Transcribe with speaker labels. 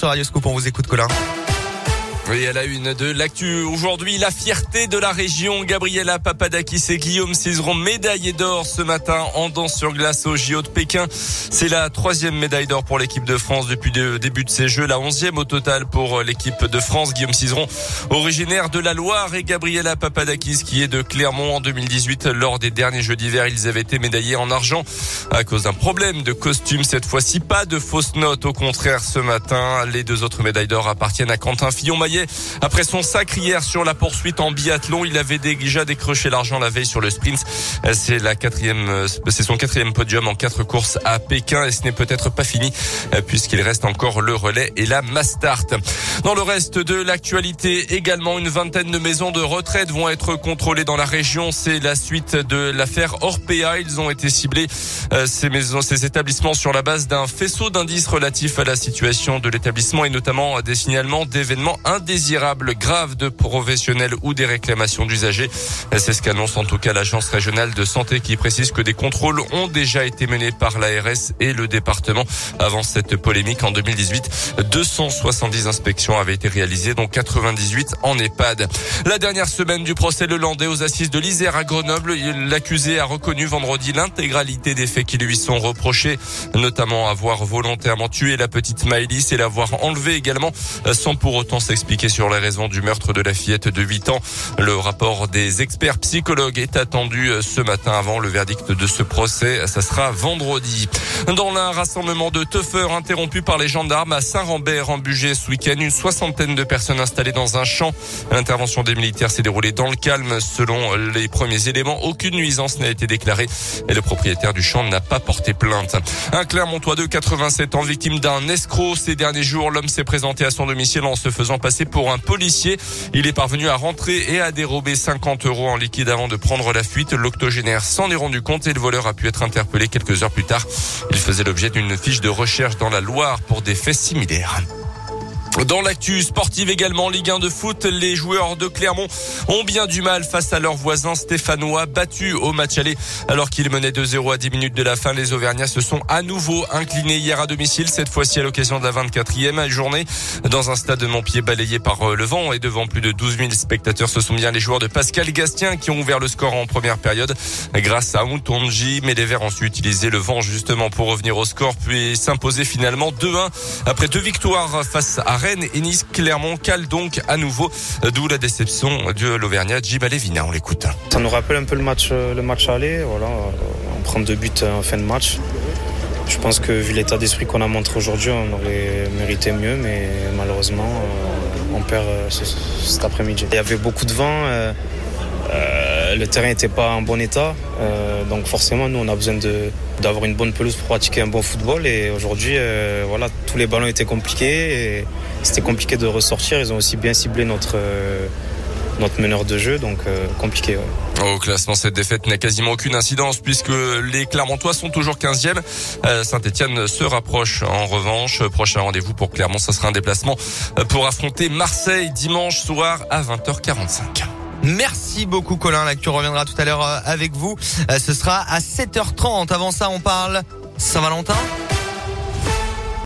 Speaker 1: Sur Radio Scoop, on vous écoute Colin.
Speaker 2: Oui, à la une de l'actu aujourd'hui, la fierté de la région. Gabriela Papadakis et Guillaume Cizeron, médaillés d'or ce matin en danse sur glace au JO de Pékin. C'est la troisième médaille d'or pour l'équipe de France depuis le début de ces Jeux, la onzième au total pour l'équipe de France. Guillaume Cizeron, originaire de la Loire, et Gabriela Papadakis, qui est de Clermont en 2018. Lors des derniers Jeux d'hiver, ils avaient été médaillés en argent à cause d'un problème de costume. Cette fois-ci, pas de fausses notes. Au contraire, ce matin, les deux autres médailles d'or appartiennent à Quentin Fillon-Maillet après son sac hier sur la poursuite en biathlon, il avait déjà décroché l'argent la veille sur le sprint. C'est la quatrième, c'est son quatrième podium en quatre courses à Pékin et ce n'est peut-être pas fini puisqu'il reste encore le relais et la Mastart. Dans le reste de l'actualité, également une vingtaine de maisons de retraite vont être contrôlées dans la région. C'est la suite de l'affaire Orpea. Ils ont été ciblés, euh, ces maisons, ces établissements sur la base d'un faisceau d'indices relatifs à la situation de l'établissement et notamment des signalements d'événements indésirables graves de professionnels ou des réclamations d'usagers. C'est ce qu'annonce en tout cas l'agence régionale de santé qui précise que des contrôles ont déjà été menés par l'ARS et le département avant cette polémique en 2018. 270 inspections avaient été réalisées, dont 98 en EHPAD. La dernière semaine du procès Le Landais aux assises de l'Isère à Grenoble, l'accusé a reconnu vendredi l'intégralité des faits qui lui sont reprochés, notamment avoir volontairement tué la petite Maëlys et l'avoir enlevée également sans pour autant s'expliquer sur les raisons du meurtre de la fillette de 8 ans. Le rapport des experts psychologues est attendu ce matin avant le verdict de ce procès. Ça sera vendredi. Dans un rassemblement de teufeurs interrompu par les gendarmes à Saint-Rambert en Bugey ce week-end, une soixantaine de personnes installées dans un champ. L'intervention des militaires s'est déroulée dans le calme. Selon les premiers éléments, aucune nuisance n'a été déclarée et le propriétaire du champ n'a pas porté plainte. Un Clermontois de 87 ans, victime d'un escroc. Ces derniers jours, l'homme s'est présenté à son domicile en se faisant passer pour un policier. Il est parvenu à rentrer et à dérober 50 euros en liquide avant de prendre la fuite. L'octogénaire s'en est rendu compte et le voleur a pu être interpellé quelques heures plus tard. Il faisait l'objet d'une fiche de recherche dans la Loire pour des faits similaires. Dans l'actu sportive également, Ligue 1 de foot, les joueurs de Clermont ont bien du mal face à leurs voisins stéphanois battus au match aller. Alors qu'ils menaient 2-0 à 10 minutes de la fin, les Auvergnats se sont à nouveau inclinés hier à domicile, cette fois-ci à l'occasion de la 24e journée. Dans un stade de Montpied balayé par le vent et devant plus de 12 000 spectateurs, ce sont bien les joueurs de Pascal Gastien qui ont ouvert le score en première période grâce à Moutonji. Mais les Verts ont su utiliser le vent justement pour revenir au score puis s'imposer finalement 2-1 après deux victoires face à Rennes et Nice. Clermont cale donc à nouveau, d'où la déception de l'Auvergnat Jibalevina. On l'écoute.
Speaker 3: Ça nous rappelle un peu le match, le match aller. Voilà, on prend deux buts en fin de match. Je pense que vu l'état d'esprit qu'on a montré aujourd'hui, on aurait mérité mieux, mais malheureusement, on perd cet après-midi. Il y avait beaucoup de vent. Euh, le terrain n'était pas en bon état, euh, donc forcément nous on a besoin d'avoir une bonne pelouse pour pratiquer un bon football et aujourd'hui euh, voilà tous les ballons étaient compliqués c'était compliqué de ressortir. Ils ont aussi bien ciblé notre euh, meneur de jeu, donc compliqué.
Speaker 2: Au classement, cette défaite n'a quasiment aucune incidence puisque les Clermontois sont toujours 15e. Saint-Etienne se rapproche en revanche. Prochain rendez-vous pour Clermont, ce sera un déplacement pour affronter Marseille dimanche soir à 20h45.
Speaker 1: Merci beaucoup Colin. L'actu reviendra tout à l'heure avec vous. Ce sera à 7h30. Avant ça, on parle Saint-Valentin.